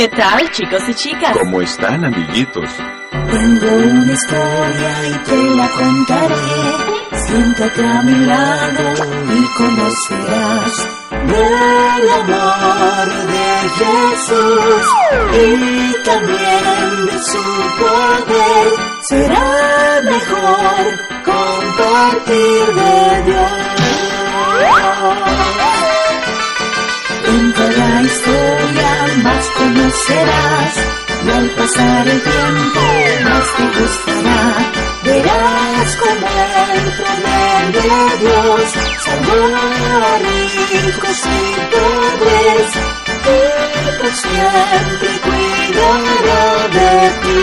¿Qué tal, chicos y chicas? ¿Cómo están, amiguitos? Tengo una historia y te la contaré. Siéntate a mi lado y conocerás del amor de Jesús y también de su poder. Será mejor compartir de Dios. Pasar el tiempo más te gustará. Verás como el poder de Dios salvó a ricos y pobres y por siempre cuidará de ti.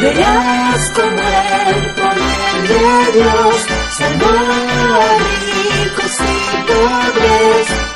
Verás como el poder de Dios salvó a ricos y pobres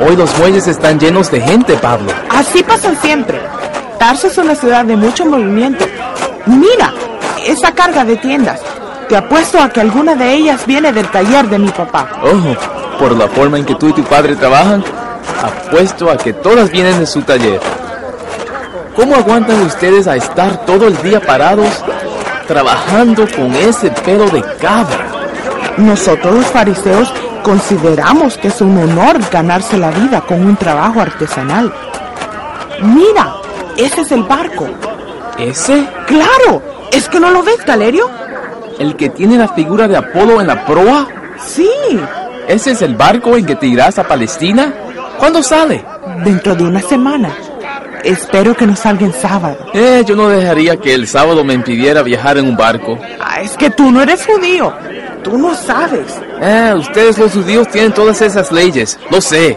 Hoy los muelles están llenos de gente, Pablo. Así pasa siempre. Tarso es una ciudad de mucho movimiento. Mira, esa carga de tiendas. Te apuesto a que alguna de ellas viene del taller de mi papá. Ojo, por la forma en que tú y tu padre trabajan, apuesto a que todas vienen de su taller. ¿Cómo aguantan ustedes a estar todo el día parados trabajando con ese pelo de cabra? Nosotros los fariseos consideramos que es un honor ganarse la vida con un trabajo artesanal. Mira, ese es el barco. ¿Ese? ¡Claro! ¿Es que no lo ves, Galerio? ¿El que tiene la figura de Apolo en la proa? Sí, ¿Ese es el barco en que te irás a Palestina? ¿Cuándo sale? dentro de una semana. Espero que no salga en sábado. Eh, yo no dejaría que el sábado me impidiera viajar en un barco. Ah, es que tú no eres judío. Tú no sabes. Eh, ustedes los judíos tienen todas esas leyes, lo sé.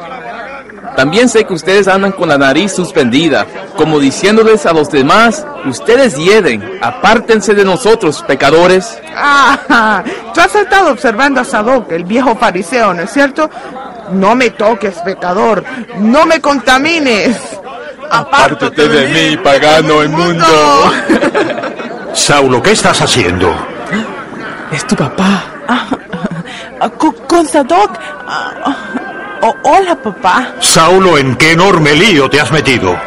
También sé que ustedes andan con la nariz suspendida, como diciéndoles a los demás, ustedes hieden, apártense de nosotros, pecadores. Ah, tú has estado observando a Sadoc, el viejo fariseo, ¿no es cierto? No me toques, pecador. No me contamines. Apártate de mí, pagano inmundo. Saulo, ¿qué estás haciendo? Es tu papá. Ah, con, con Sadoc. Ah, ah, hola, papá. Saulo, ¿en qué enorme lío te has metido?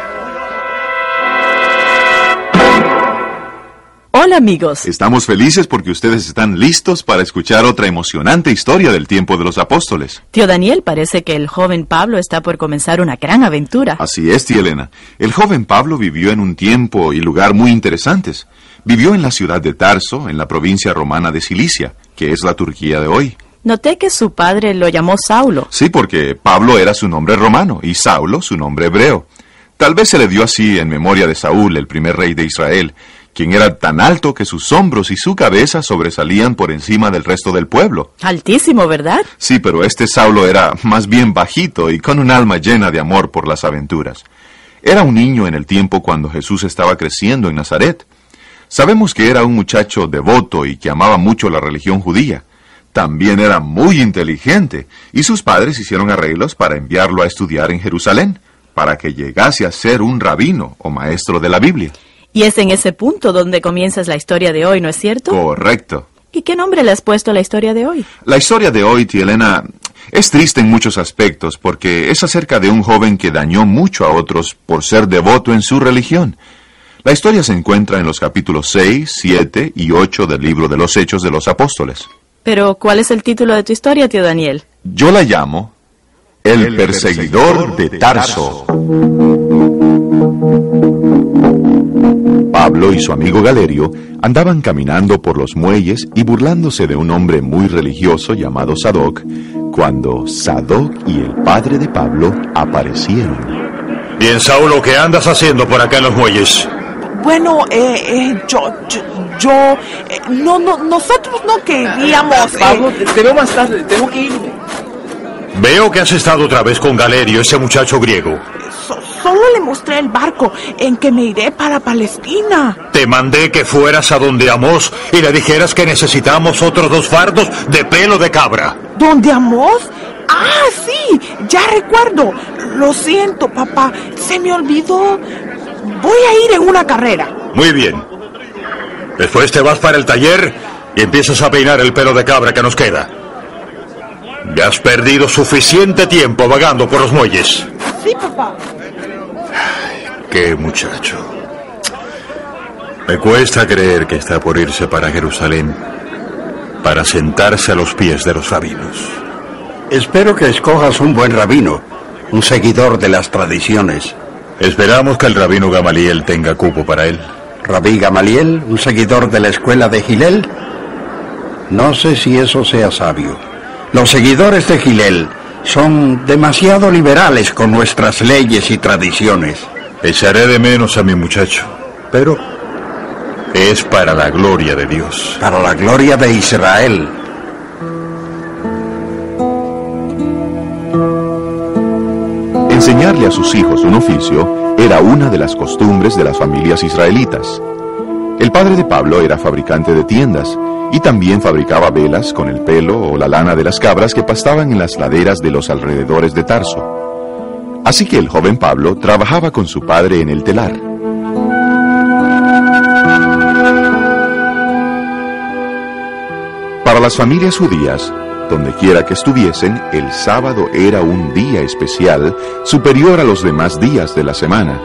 Hola amigos. Estamos felices porque ustedes están listos para escuchar otra emocionante historia del tiempo de los apóstoles. Tío Daniel, parece que el joven Pablo está por comenzar una gran aventura. Así es, tía Elena. El joven Pablo vivió en un tiempo y lugar muy interesantes. Vivió en la ciudad de Tarso, en la provincia romana de Cilicia, que es la Turquía de hoy. Noté que su padre lo llamó Saulo. Sí, porque Pablo era su nombre romano y Saulo su nombre hebreo. Tal vez se le dio así en memoria de Saúl, el primer rey de Israel, quien era tan alto que sus hombros y su cabeza sobresalían por encima del resto del pueblo. Altísimo, ¿verdad? Sí, pero este Saulo era más bien bajito y con un alma llena de amor por las aventuras. Era un niño en el tiempo cuando Jesús estaba creciendo en Nazaret. Sabemos que era un muchacho devoto y que amaba mucho la religión judía. También era muy inteligente y sus padres hicieron arreglos para enviarlo a estudiar en Jerusalén, para que llegase a ser un rabino o maestro de la Biblia. Y es en ese punto donde comienzas la historia de hoy, ¿no es cierto? Correcto. ¿Y qué nombre le has puesto a la historia de hoy? La historia de hoy, tía Elena, es triste en muchos aspectos porque es acerca de un joven que dañó mucho a otros por ser devoto en su religión. La historia se encuentra en los capítulos 6, 7 y 8 del libro de los Hechos de los Apóstoles. Pero, ¿cuál es el título de tu historia, tío Daniel? Yo la llamo El, perseguidor de Tarso. Pablo y su amigo Galerio andaban caminando por los muelles y burlándose de un hombre muy religioso llamado Sadoc, cuando Sadoc y el padre de Pablo aparecieron. Bien, Saulo, ¿qué andas haciendo por acá en los muelles? Bueno, eh, eh, yo, yo, yo, eh, no, no, nosotros no queríamos. Pablo, te, te veo más tarde, tengo que irme. Veo que has estado otra vez con Galerio, ese muchacho griego. so- solo le mostré el barco en que me iré para Palestina. Te mandé que fueras a donde Amos y le dijeras que necesitamos otros dos fardos de pelo de cabra. ¿Dónde Amos? Ah, sí, ya recuerdo. Lo siento, papá, se me olvidó. Voy a ir en una carrera. Muy bien. Después te vas para el taller y empiezas a peinar el pelo de cabra que nos queda. Ya has perdido suficiente tiempo vagando por los muelles. Sí, papá. Qué muchacho. Me cuesta creer que está por irse para Jerusalén para sentarse a los pies de los rabinos. Espero que escojas un buen rabino, un seguidor de las tradiciones. Esperamos que el rabino Gamaliel tenga cupo para él. Rabí Gamaliel, un seguidor de la escuela de Gilel. No sé si eso sea sabio. Los seguidores de Gilel son demasiado liberales con nuestras leyes y tradiciones. Echaré de menos a mi muchacho, pero es para la gloria de Dios. Para la gloria de Israel. Enseñarle a sus hijos un oficio era una de las costumbres de las familias israelitas. El padre de Pablo era fabricante de tiendas y también fabricaba velas con el pelo o la lana de las cabras que pastaban en las laderas de los alrededores de Tarso. Así que el joven Pablo trabajaba con su padre en el telar. Para las familias judías, donde quiera que estuviesen, el sábado era un día especial superior a los demás días de la semana.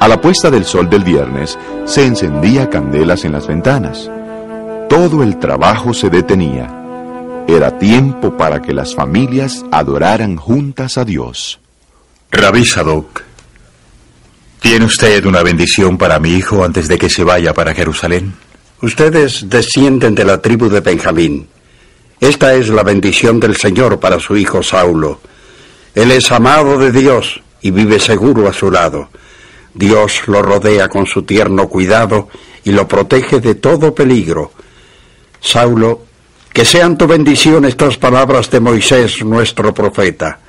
A la puesta del sol del viernes se encendía candelas en las ventanas. Todo el trabajo se detenía. Era tiempo para que las familias adoraran juntas a Dios. Rabí Sadoc, ¿tiene usted una bendición para mi hijo antes de que se vaya para Jerusalén? Ustedes descienden de la tribu de Benjamín. Esta es la bendición del Señor para su hijo Saulo. Él es amado de Dios y vive seguro a su lado. Dios lo rodea con su tierno cuidado y lo protege de todo peligro. Saulo, que sean tu bendición estas palabras de Moisés, nuestro profeta.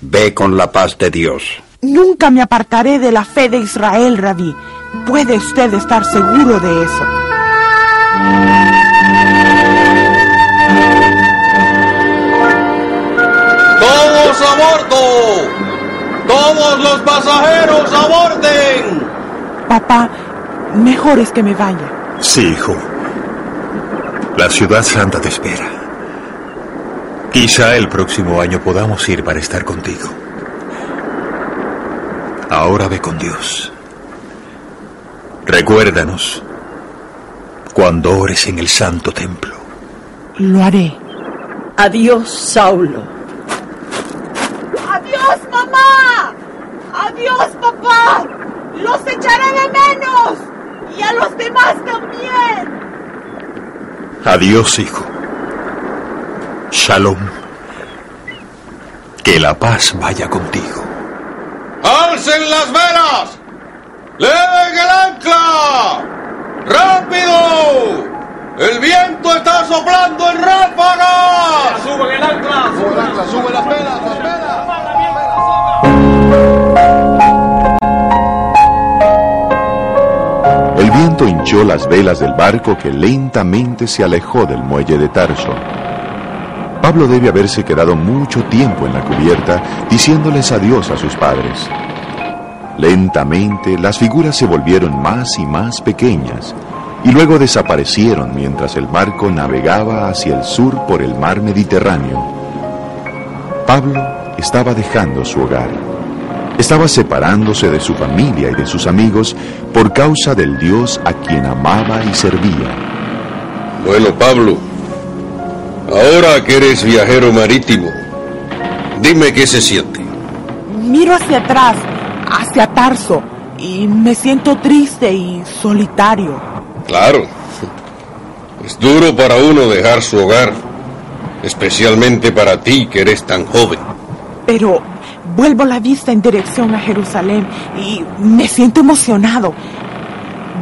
Ve con la paz de Dios. Nunca me apartaré de la fe de Israel, Rabí. Puede usted estar seguro de eso. ¡Todos a bordo! ¡Todos los pasajeros aborden! Papá, mejor es que me vaya. Sí, hijo. La ciudad santa te espera. Quizá el próximo año podamos ir para estar contigo. Ahora ve con Dios. Recuérdanos cuando ores en el santo templo. Lo haré. Adiós, Saulo. ¡Adiós, mamá! ¡Adiós, papá! ¡Los echaré de menos! ¡Y a los demás también! Adiós, hijo. Shalom. Que la paz vaya contigo. ¡Alcen las velas! ¡Leven el ancla! ¡Rápido! ¡El viento está soplando en ráfagas! ¡Suben el ancla! ¡Sube el ancla! ¡Sube las velas! ¡Las velas! Las velas del barco que lentamente se alejó del muelle de Tarso. Pablo debe haberse quedado mucho tiempo en la cubierta diciéndoles adiós a sus padres. Lentamente las figuras se volvieron más y más pequeñas y luego desaparecieron mientras el barco navegaba hacia el sur por el mar Mediterráneo. Pablo estaba dejando su hogar. Estaba separándose de su familia y de sus amigos por causa del Dios a quien amaba y servía. Bueno, Pablo, ahora que eres viajero marítimo, dime qué se siente. Miro hacia atrás, hacia Tarso, y me siento triste y solitario. Claro, es duro para uno dejar su hogar, especialmente para ti que eres tan joven. Pero vuelvo la vista en dirección a Jerusalén y me siento emocionado.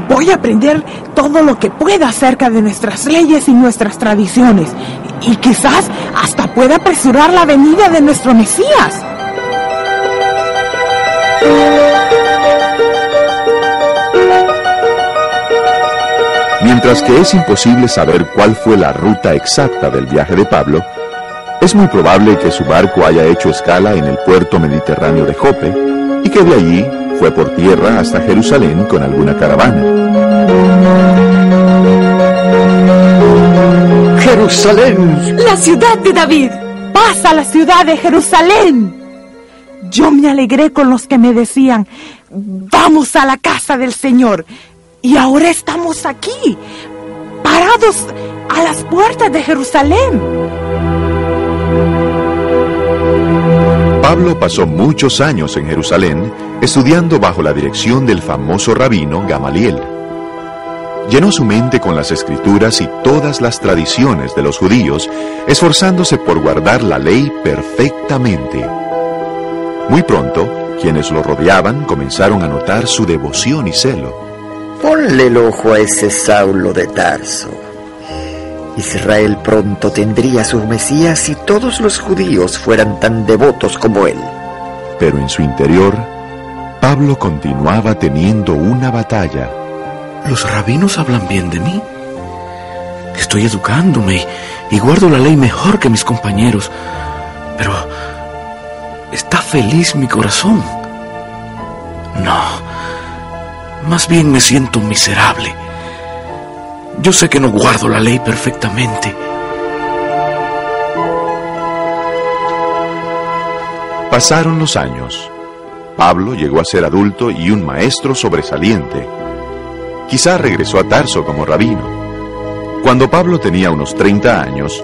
Voy a aprender todo lo que pueda acerca de nuestras leyes y nuestras tradiciones. Y quizás hasta pueda apresurar la venida de nuestro Mesías. Mientras que es imposible saber cuál fue la ruta exacta del viaje de Pablo, es muy probable que su barco haya hecho escala en el puerto mediterráneo de Jope y que de allí fue por tierra hasta Jerusalén con alguna caravana. Jerusalén. La ciudad de David. Pasa la ciudad de Jerusalén. Yo me alegré con los que me decían, vamos a la casa del Señor. Y ahora estamos aquí, parados a las puertas de Jerusalén. Pablo pasó muchos años en Jerusalén estudiando bajo la dirección del famoso rabino Gamaliel. Llenó su mente con las escrituras y todas las tradiciones de los judíos, esforzándose por guardar la ley perfectamente. Muy pronto, quienes lo rodeaban comenzaron a notar su devoción y celo. Ponle el ojo a ese Saulo de Tarso. Israel pronto tendría su Mesías si todos los judíos fueran tan devotos como él. Pero en su interior, Pablo continuaba teniendo una batalla. Los rabinos hablan bien de mí. Estoy educándome y guardo la ley mejor que mis compañeros. Pero ¿está feliz mi corazón? No. Más bien me siento miserable. Yo sé que no guardo la ley perfectamente. Pasaron los años. Pablo llegó a ser adulto y un maestro sobresaliente. Quizá regresó a Tarso como rabino. Cuando Pablo tenía unos 30 años,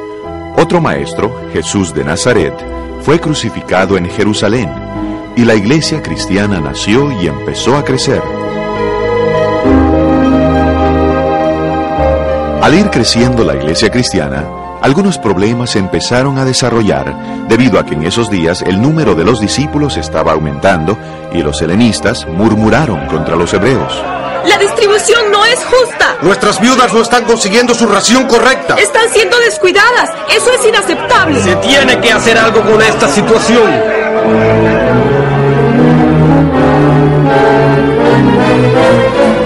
otro maestro, Jesús de Nazaret, fue crucificado en Jerusalén y la iglesia cristiana nació y empezó a crecer. Al ir creciendo la iglesia cristiana, algunos problemas empezaron a desarrollar debido a que en esos días el número de los discípulos estaba aumentando y los helenistas murmuraron contra los hebreos. La distribución no es justa. Nuestras viudas no están consiguiendo su ración correcta. Están siendo descuidadas. Eso es inaceptable. Se tiene que hacer algo con esta situación.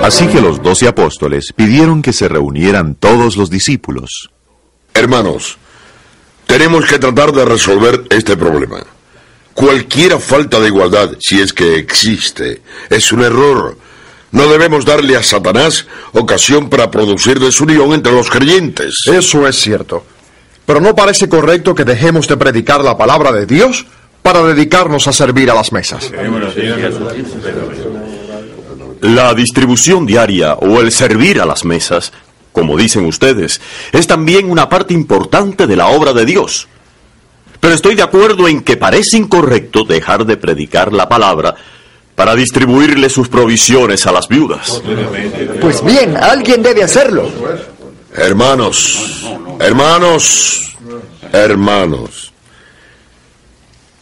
Así que los doce apóstoles pidieron que se reunieran todos los discípulos. Hermanos, tenemos que tratar de resolver este problema. Cualquier falta de igualdad, si es que existe, es un error. No debemos darle a Satanás ocasión para producir desunión entre los creyentes. Eso es cierto. Pero no parece correcto que dejemos de predicar la palabra de Dios para dedicarnos a servir a las mesas. La distribución diaria o el servir a las mesas, como dicen ustedes, es también una parte importante de la obra de Dios. Pero estoy de acuerdo en que parece incorrecto dejar de predicar la palabra para distribuirle sus provisiones a las viudas. Pues bien, alguien debe hacerlo. Hermanos, hermanos, Hermanos,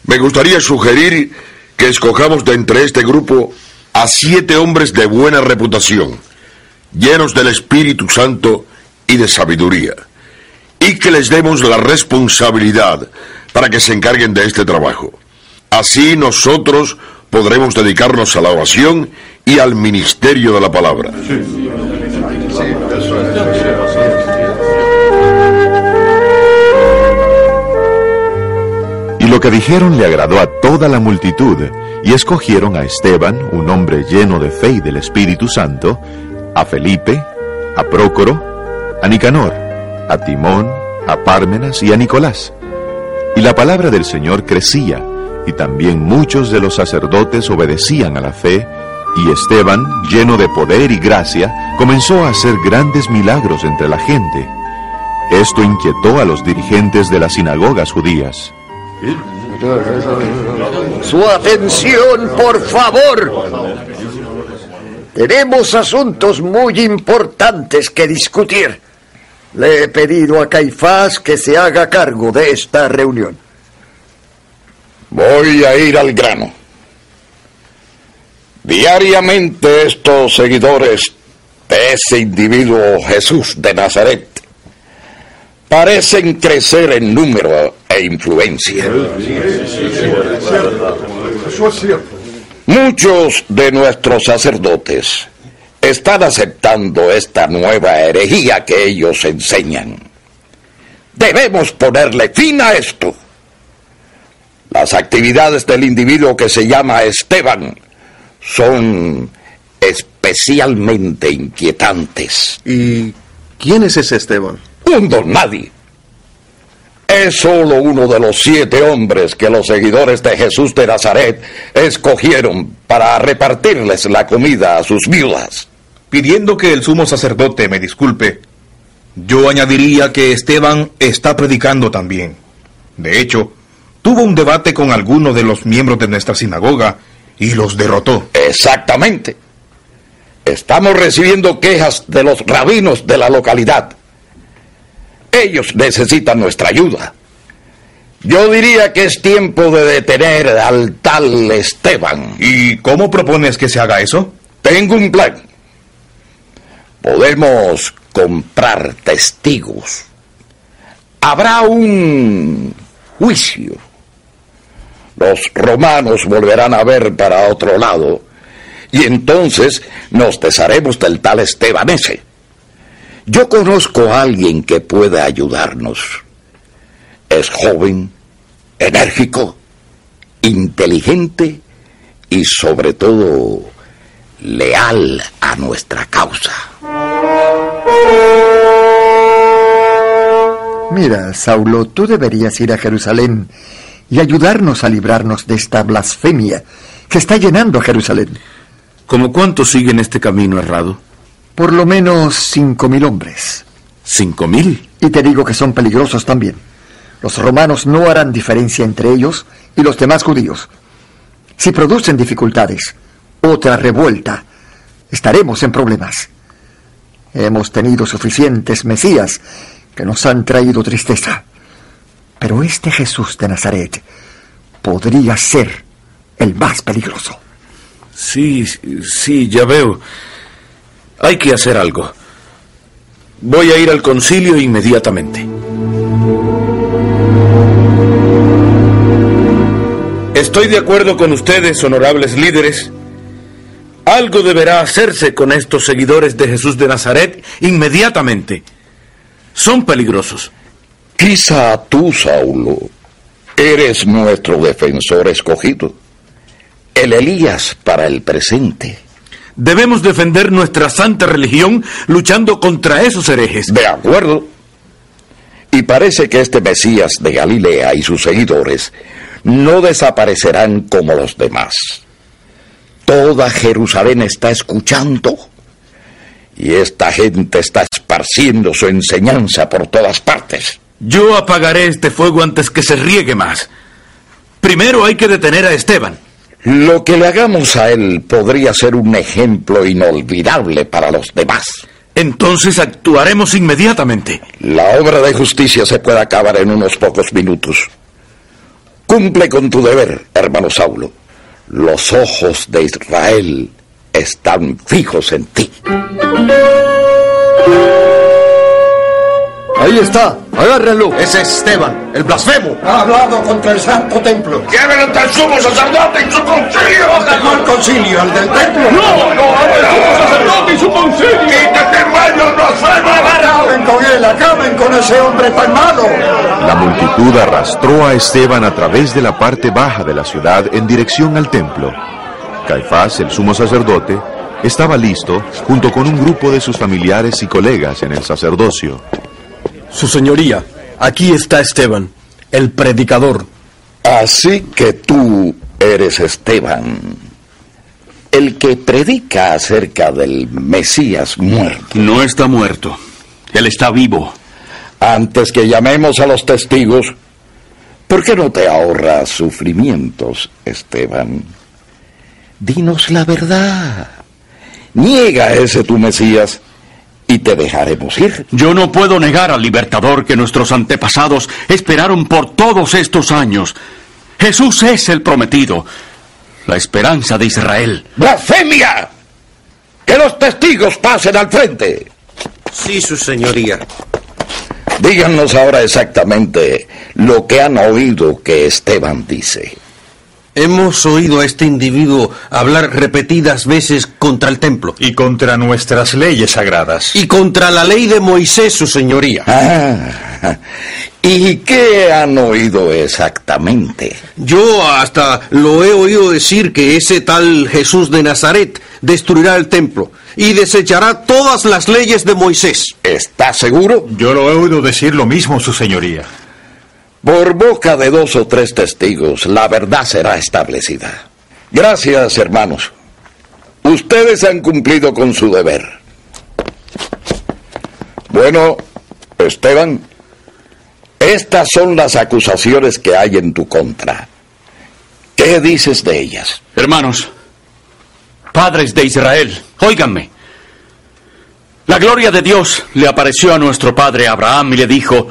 me gustaría sugerir que escojamos de entre este grupo a siete hombres de buena reputación, llenos del Espíritu Santo y de sabiduría, y que les demos la responsabilidad para que se encarguen de este trabajo. Así nosotros podremos dedicarnos a la oración y al ministerio de la palabra. Y lo que dijeron le agradó a toda la multitud, y escogieron a Esteban, un hombre lleno de fe y del Espíritu Santo, a Felipe, a Prócoro, a Nicanor, a Timón, a Pármenas y a Nicolás. Y la palabra del Señor crecía, y también muchos de los sacerdotes obedecían a la fe, y Esteban, lleno de poder y gracia, comenzó a hacer grandes milagros entre la gente. Esto inquietó a los dirigentes de las sinagogas judías. Su atención, por favor. Tenemos asuntos muy importantes que discutir. Le he pedido a Caifás que se haga cargo de esta reunión. Voy a ir al grano. Diariamente estos seguidores de ese individuo Jesús de Nazaret parecen crecer en número e influencia. Muchos de nuestros sacerdotes están aceptando esta nueva herejía que ellos enseñan. Debemos ponerle fin a esto. Las actividades del individuo que se llama Esteban son especialmente inquietantes. ¿Y quién es ese Esteban? Un don nadie. Es solo uno de los siete hombres que los seguidores de Jesús de Nazaret escogieron para repartirles la comida a sus viudas. Pidiendo que el sumo sacerdote me disculpe, yo añadiría que Esteban está predicando también. De hecho, tuvo un debate con alguno de los miembros de nuestra sinagoga y los derrotó. Exactamente. Estamos recibiendo quejas de los rabinos de la localidad. Ellos necesitan nuestra ayuda. Yo diría que es tiempo de detener al tal Esteban. ¿Y cómo propones que se haga eso? Tengo un plan. Podemos comprar testigos. Habrá un juicio. Los romanos volverán a ver para otro lado y entonces nos desharemos del tal Esteban ese. Yo conozco a alguien que puede ayudarnos. Es joven, enérgico, inteligente y sobre todo leal a nuestra causa. Mira, Saulo, tú deberías ir a Jerusalén y ayudarnos a librarnos de esta blasfemia que está llenando a Jerusalén. ¿Cómo cuántos siguen este camino errado? Por lo menos cinco mil hombres. ¿Cinco mil? Y te digo que son peligrosos también. Los romanos no harán diferencia entre ellos y los demás judíos. Si producen dificultades, otra revuelta, estaremos en problemas. Hemos tenido suficientes mesías que nos han traído tristeza. Pero este Jesús de Nazaret podría ser el más peligroso. Sí, sí, ya veo. Hay que hacer algo. Voy a ir al concilio inmediatamente. Estoy de acuerdo con ustedes, honorables líderes. Algo deberá hacerse con estos seguidores de Jesús de Nazaret inmediatamente. Son peligrosos. Quizá tú, Saulo, eres nuestro defensor escogido. El Elías para el presente. Debemos defender nuestra santa religión luchando contra esos herejes. De acuerdo. Y parece que este Mesías de Galilea y sus seguidores no desaparecerán como los demás. Toda Jerusalén está escuchando y esta gente está esparciendo su enseñanza por todas partes. Yo apagaré este fuego antes que se riegue más. Primero hay que detener a Esteban. Lo que le hagamos a él podría ser un ejemplo inolvidable para los demás. Entonces actuaremos inmediatamente. La obra de justicia se puede acabar en unos pocos minutos. Cumple con tu deber, hermano Saulo. Los ojos de Israel están fijos en ti. Ahí está, agárrenlo. Ese es Esteban, el blasfemo. Ha hablado contra el santo templo. ¡Llévenlo ante el sumo sacerdote y su concilio! ¿Cuál concilio? ¿El del templo? ¡No, no! ¡El sumo sacerdote y su concilio! ¡Quítate, rayos, blasfemo! Acaben con él, acaben con ese hombre tan malo. La multitud arrastró a Esteban a través de la parte baja de la ciudad en dirección al templo. Caifás, el sumo sacerdote, estaba listo junto con un grupo de sus familiares y colegas en el sacerdocio. Su señoría, aquí está Esteban, el predicador. Así que tú eres Esteban, el que predica acerca del Mesías muerto. No está muerto, él está vivo. Antes que llamemos a los testigos, ¿por qué no te ahorras sufrimientos, Esteban? Dinos la verdad. Niega ese tu Mesías y te dejaremos ir. Yo no puedo negar al libertador que nuestros antepasados esperaron por todos estos años. Jesús es el prometido, la esperanza de Israel. ¡Blasfemia! ¡Que los testigos pasen al frente! Sí, su señoría. Díganos ahora exactamente lo que han oído que Esteban dice. Hemos oído a este individuo hablar repetidas veces contra el templo. Y contra nuestras leyes sagradas. Y contra la ley de Moisés, su señoría. Ah, ¿Y qué han oído exactamente? Yo hasta lo he oído decir que ese tal Jesús de Nazaret destruirá el templo y desechará todas las leyes de Moisés. ¿Está seguro? Yo lo he oído decir lo mismo, su señoría. Por boca de dos o tres testigos, la verdad será establecida. Gracias, hermanos. Ustedes han cumplido con su deber. Bueno, Esteban, estas son las acusaciones que hay en tu contra. ¿Qué dices de ellas? Hermanos, padres de Israel, óiganme. La gloria de Dios le apareció a nuestro padre Abraham y le dijo,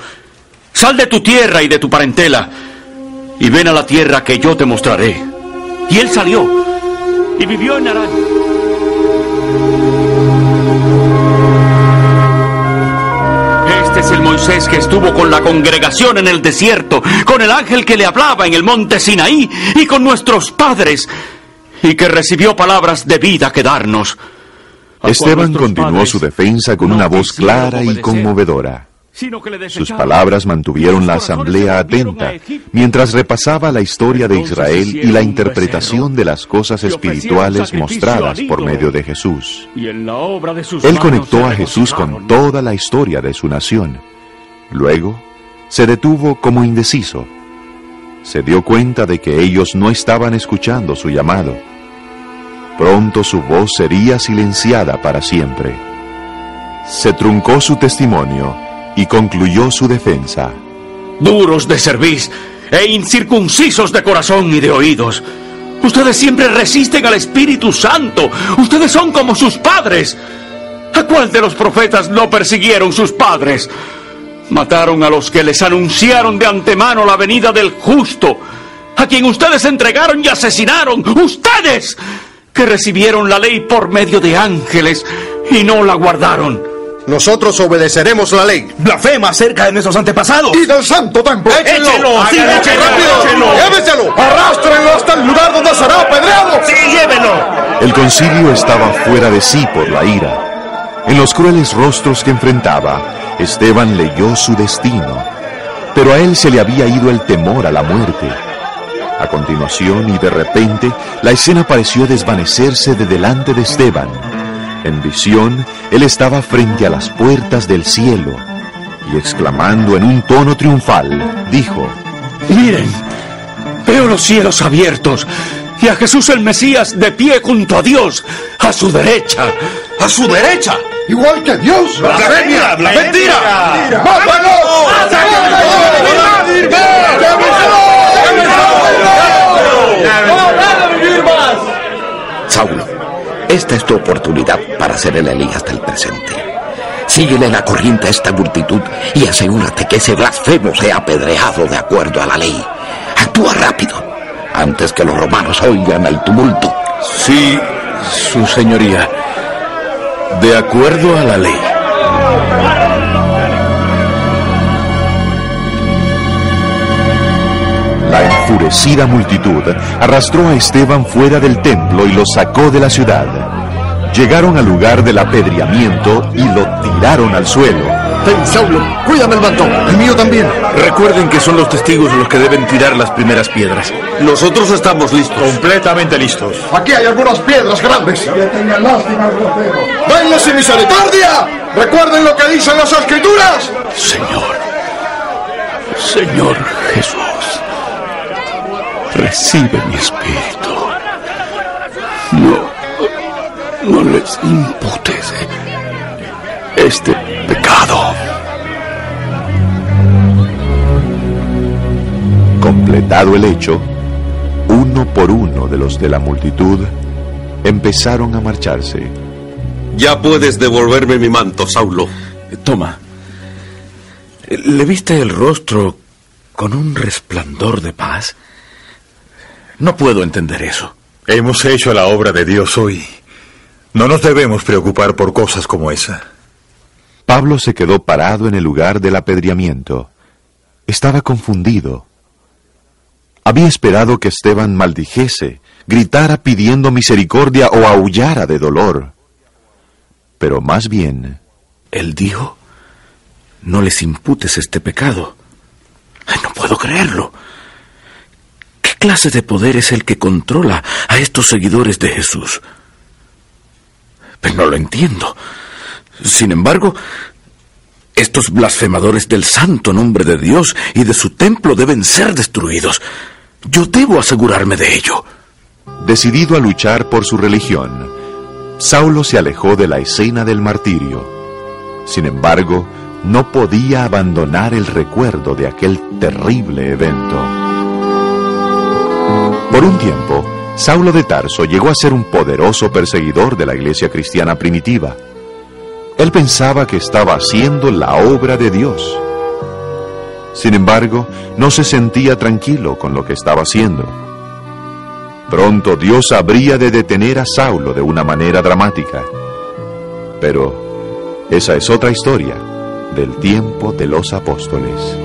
Sal de tu tierra y de tu parentela y ven a la tierra que yo te mostraré. Y él salió y vivió en Arán. Este es el Moisés que estuvo con la congregación en el desierto, con el ángel que le hablaba en el monte Sinaí y con nuestros padres, y que recibió palabras de vida que darnos. Esteban continuó su defensa con una voz clara y conmovedora. Sus palabras mantuvieron la asamblea atenta mientras repasaba la historia de Israel y la interpretación de las cosas espirituales mostradas por medio de Jesús. Él conectó a Jesús con toda la historia de su nación. Luego, se detuvo como indeciso. Se dio cuenta de que ellos no estaban escuchando su llamado. Pronto su voz sería silenciada para siempre. Se truncó su testimonio y concluyó su defensa. Duros de cerviz e incircuncisos de corazón y de oídos. Ustedes siempre resisten al Espíritu Santo. Ustedes son como sus padres. ¿A cuál de los profetas no persiguieron sus padres? Mataron a los que les anunciaron de antemano la venida del justo, a quien ustedes entregaron y asesinaron. Ustedes que recibieron la ley por medio de ángeles y no la guardaron. Nosotros obedeceremos la ley. Blasfema acerca de nuestros antepasados. Y del santo templo. ¡Échenlo! ¡Sí, Háganlo, échenlo! échenlo. ¡Llévenselo! ¡Arrástrenlo hasta el lugar donde será apedreado! ¡Sí, llévenlo! El concilio estaba fuera de sí por la ira. En los crueles rostros que enfrentaba, Esteban leyó su destino. Pero a él se le había ido el temor a la muerte. A continuación y de repente, la escena pareció desvanecerse de delante de Esteban. En visión, él estaba frente a las puertas del cielo y exclamando en un tono triunfal, dijo, Miren, veo los cielos abiertos y a Jesús el Mesías de pie junto a Dios, a su derecha. ¡A su derecha! ¡Igual que Dios! ¡Blasfemia! ¡Mentira! Saulo, esta es tu oportunidad para ser el Elías del presente. Síguele la corriente a esta multitud y asegúrate que ese blasfemo sea apedreado de acuerdo a la ley. Actúa rápido, antes que los romanos oigan el tumulto. Sí, su señoría. De acuerdo a la ley. Enfurecida multitud arrastró a Esteban fuera del templo y lo sacó de la ciudad. Llegaron al lugar del apedreamiento y lo tiraron al suelo. Ten, Saulo, cuídame el manto. El mío también. Recuerden que son los testigos los que deben tirar las primeras piedras. Nosotros estamos listos. Completamente listos. Aquí hay algunas piedras grandes. Que tengan lástima al grosero. ¡Denle sin misericordia! ¿Recuerden lo que dicen las escrituras? Señor, Señor Jesús, recibe mi espíritu. No, no les imputes este pecado. Completado el hecho, uno por uno de los de la multitud empezaron a marcharse. Ya puedes devolverme mi manto, Saulo. Toma. ¿Le viste el rostro con un resplandor de paz? No puedo entender eso. Hemos hecho la obra de Dios hoy. No nos debemos preocupar por cosas como esa. Pablo se quedó parado en el lugar del apedreamiento. Estaba confundido. Había esperado que Esteban maldijese, gritara pidiendo misericordia o aullara de dolor. Pero más bien... Él dijo, no les imputes este pecado. Ay, no puedo creerlo. ¿Qué clase de poder es el que controla a estos seguidores de Jesús? Pero no lo entiendo. Sin embargo, estos blasfemadores del santo nombre de Dios y de su templo deben ser destruidos. Yo debo asegurarme de ello. Decidido a luchar por su religión, Saulo se alejó de la escena del martirio. Sin embargo, no podía abandonar el recuerdo de aquel terrible evento. Por un tiempo, Saulo de Tarso llegó a ser un poderoso perseguidor de la iglesia cristiana primitiva. Él pensaba que estaba haciendo la obra de Dios. Sin embargo, no se sentía tranquilo con lo que estaba haciendo. Pronto Dios habría de detener a Saulo de una manera dramática. Pero esa es otra historia del tiempo de los apóstoles.